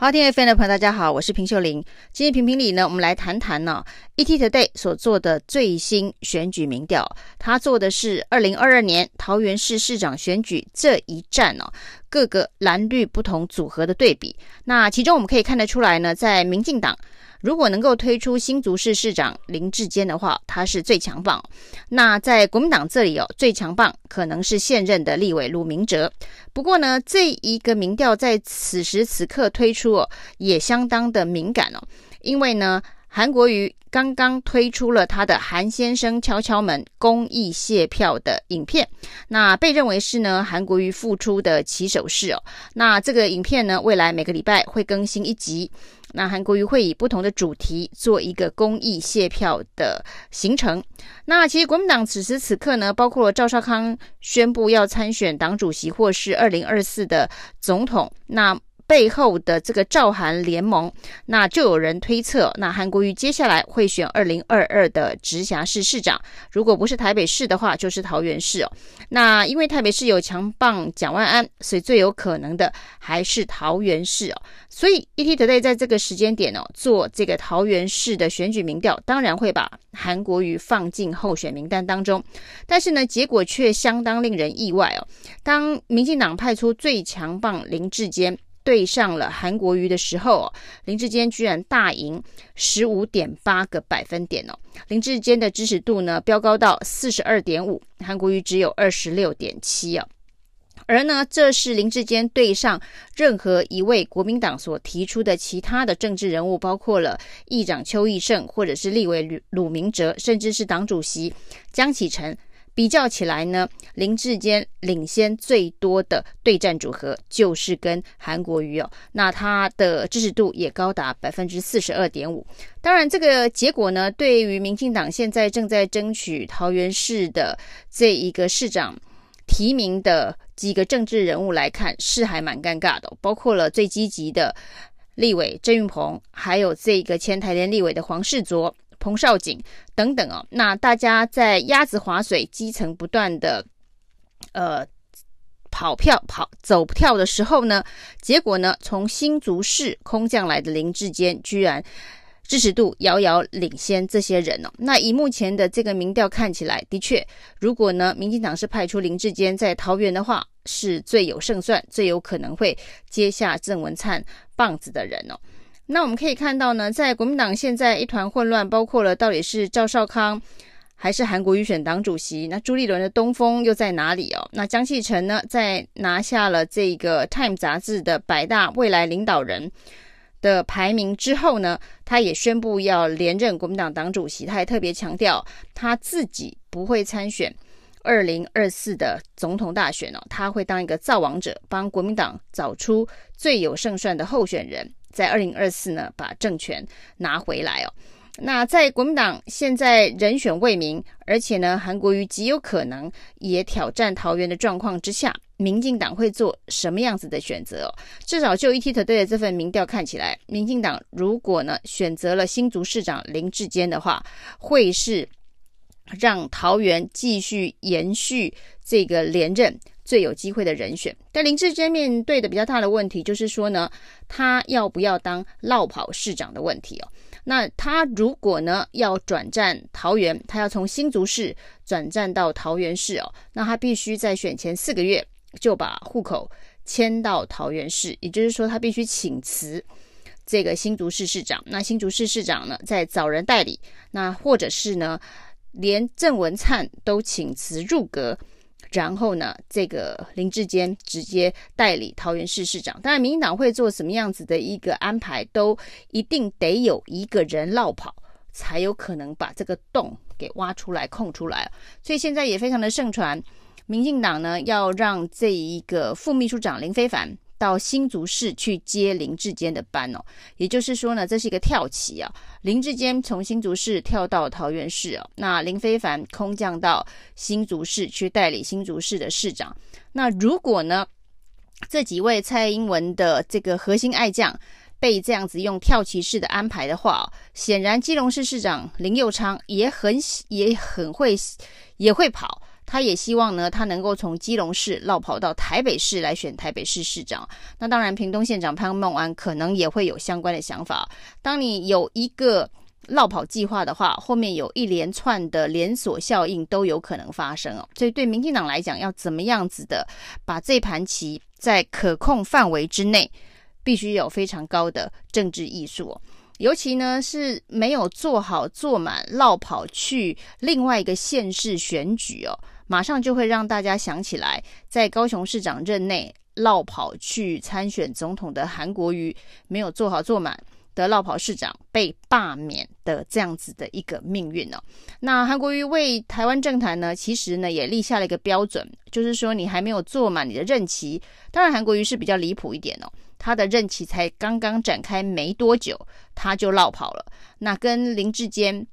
好，听 FM 的朋友，大家好，我是平秀玲。今天评评理呢，我们来谈谈呢，ETtoday 所做的最新选举民调，他做的是二零二二年桃园市市长选举这一战哦，各个蓝绿不同组合的对比。那其中我们可以看得出来呢，在民进党。如果能够推出新竹市市长林智坚的话，他是最强棒。那在国民党这里哦，最强棒可能是现任的立委卢明哲。不过呢，这一个民调在此时此刻推出哦，也相当的敏感哦，因为呢。韩国瑜刚刚推出了他的韩先生敲敲门公益谢票的影片，那被认为是呢韩国瑜复出的起手式哦。那这个影片呢，未来每个礼拜会更新一集。那韩国瑜会以不同的主题做一个公益谢票的行程。那其实国民党此时此刻呢，包括了赵少康宣布要参选党主席或是二零二四的总统，那。背后的这个赵韩联盟，那就有人推测，那韩国瑜接下来会选二零二二的直辖市市长，如果不是台北市的话，就是桃园市哦。那因为台北市有强棒蒋万安，所以最有可能的还是桃园市哦。所以 ETtoday 在这个时间点哦，做这个桃园市的选举民调，当然会把韩国瑜放进候选名单当中，但是呢，结果却相当令人意外哦。当民进党派出最强棒林志坚。对上了韩国瑜的时候，林志坚居然大赢十五点八个百分点哦。林志坚的支持度呢，飙高到四十二点五，韩国瑜只有二十六点七哦。而呢，这是林志坚对上任何一位国民党所提出的其他的政治人物，包括了议长邱义胜，或者是立委鲁鲁明哲，甚至是党主席江启臣。比较起来呢，林志坚领先最多的对战组合就是跟韩国瑜哦，那他的支持度也高达百分之四十二点五。当然，这个结果呢，对于民进党现在正在争取桃园市的这一个市长提名的几个政治人物来看，是还蛮尴尬的，包括了最积极的立委郑运鹏，还有这个前台联立委的黄世卓。彭少锦等等哦，那大家在鸭子划水、基层不断的呃跑票跑走跳的时候呢，结果呢，从新竹市空降来的林志坚居然支持度遥遥领先这些人哦。那以目前的这个民调看起来，的确，如果呢，民进党是派出林志坚在桃园的话，是最有胜算、最有可能会接下郑文灿棒子的人哦。那我们可以看到呢，在国民党现在一团混乱，包括了到底是赵少康还是韩国瑜选党主席？那朱立伦的东风又在哪里哦？那江启臣呢，在拿下了这个《Time》杂志的百大未来领导人的排名之后呢，他也宣布要连任国民党党主席。他还特别强调他自己不会参选二零二四的总统大选哦，他会当一个造王者，帮国民党找出最有胜算的候选人。在二零二四呢，把政权拿回来哦。那在国民党现在人选未明，而且呢，韩国瑜极有可能也挑战桃园的状况之下，民进党会做什么样子的选择哦？至少就 ET 团队的这份民调看起来，民进党如果呢选择了新竹市长林智坚的话，会是让桃园继续延续这个连任。最有机会的人选，但林志坚面对的比较大的问题就是说呢，他要不要当落跑市长的问题哦。那他如果呢要转战桃园，他要从新竹市转战到桃园市哦，那他必须在选前四个月就把户口迁到桃园市，也就是说他必须请辞这个新竹市市长。那新竹市市长呢在找人代理，那或者是呢连郑文灿都请辞入阁。然后呢，这个林志坚直接代理桃园市市长。当然，民进党会做什么样子的一个安排，都一定得有一个人落跑，才有可能把这个洞给挖出来、空出来。所以现在也非常的盛传，民进党呢要让这一个副秘书长林非凡。到新竹市去接林志坚的班哦，也就是说呢，这是一个跳棋啊。林志坚从新竹市跳到桃园市哦，那林非凡空降到新竹市去代理新竹市的市长。那如果呢，这几位蔡英文的这个核心爱将被这样子用跳棋式的安排的话哦，显然基隆市市长林佑昌也很也很会也会跑。他也希望呢，他能够从基隆市落跑到台北市来选台北市市长。那当然，屏东县长潘孟安可能也会有相关的想法。当你有一个落跑计划的话，后面有一连串的连锁效应都有可能发生哦。所以对民进党来讲，要怎么样子的把这盘棋在可控范围之内，必须有非常高的政治艺术哦。尤其呢是没有做好做满，落跑去另外一个县市选举哦，马上就会让大家想起来，在高雄市长任内落跑去参选总统的韩国瑜，没有做好做满。的落跑市长被罢免的这样子的一个命运哦，那韩国瑜为台湾政坛呢，其实呢也立下了一个标准，就是说你还没有做满你的任期。当然，韩国瑜是比较离谱一点哦，他的任期才刚刚展开没多久，他就落跑了。那跟林志坚。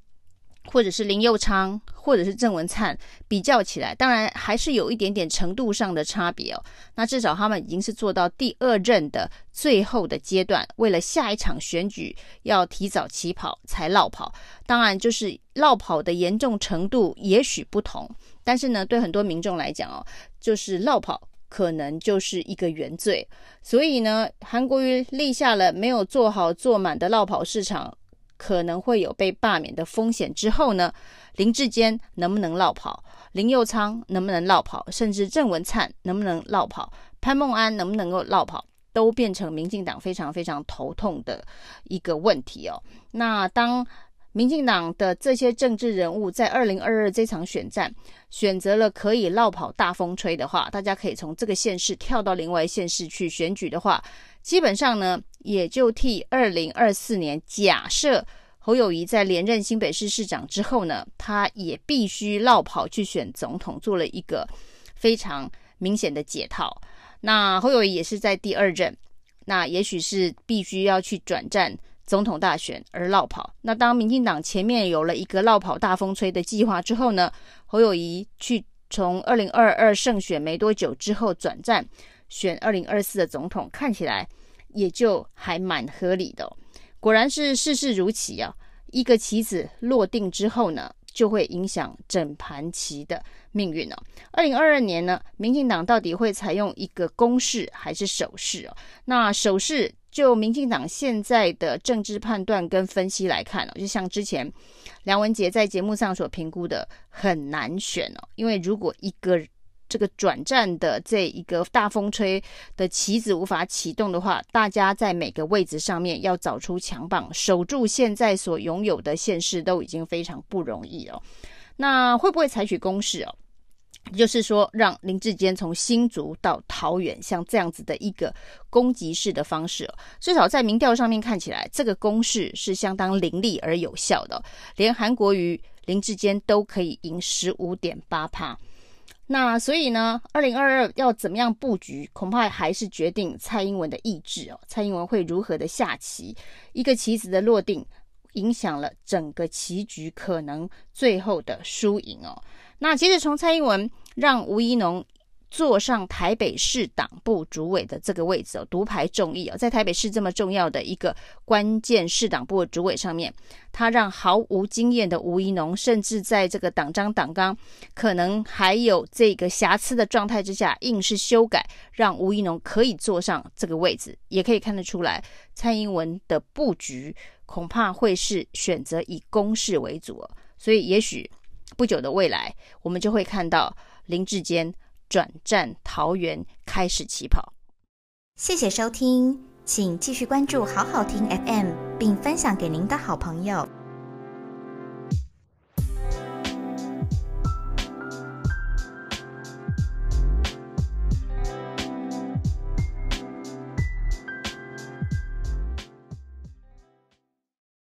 或者是林佑昌，或者是郑文灿比较起来，当然还是有一点点程度上的差别哦。那至少他们已经是做到第二任的最后的阶段，为了下一场选举要提早起跑才落跑。当然，就是落跑的严重程度也许不同，但是呢，对很多民众来讲哦，就是落跑可能就是一个原罪。所以呢，韩国瑜立下了没有做好做满的落跑市场。可能会有被罢免的风险。之后呢，林志坚能不能落跑？林佑昌能不能落跑？甚至郑文灿能不能落跑？潘孟安能不能够落跑？都变成民进党非常非常头痛的一个问题哦。那当民进党的这些政治人物在二零二二这场选战选择了可以落跑大风吹的话，大家可以从这个县市跳到另外一县市去选举的话，基本上呢，也就替二零二四年假设侯友宜在连任新北市市长之后呢，他也必须落跑去选总统，做了一个非常明显的解套。那侯友谊也是在第二任，那也许是必须要去转战总统大选而落跑。那当民进党前面有了一个落跑大风吹的计划之后呢，侯友谊去从二零二二胜选没多久之后转战。选二零二四的总统看起来也就还蛮合理的，果然是事事如棋啊！一个棋子落定之后呢，就会影响整盘棋的命运哦。二零二二年呢，民进党到底会采用一个攻势还是守势哦？那守势就民进党现在的政治判断跟分析来看哦，就像之前梁文杰在节目上所评估的，很难选哦，因为如果一个这个转战的这一个大风吹的棋子无法启动的话，大家在每个位置上面要找出强棒，守住现在所拥有的县市都已经非常不容易了。那会不会采取攻势哦？就是说，让林志坚从新竹到桃园，像这样子的一个攻击式的方式哦，至少在民调上面看起来，这个攻势是相当凌厉而有效的，连韩国瑜、林志坚都可以赢十五点八趴。那所以呢，二零二二要怎么样布局，恐怕还是决定蔡英文的意志哦。蔡英文会如何的下棋，一个棋子的落定，影响了整个棋局可能最后的输赢哦。那其实从蔡英文让吴怡农。坐上台北市党部主委的这个位置哦，独排众议哦，在台北市这么重要的一个关键市党部的主委上面，他让毫无经验的吴怡农，甚至在这个党章党纲可能还有这个瑕疵的状态之下，硬是修改，让吴怡农可以坐上这个位置，也可以看得出来，蔡英文的布局恐怕会是选择以攻势为主哦，所以也许不久的未来，我们就会看到林志坚。转战桃园开始起跑。谢谢收听，请继续关注好好听 FM，并分享给您的好朋友。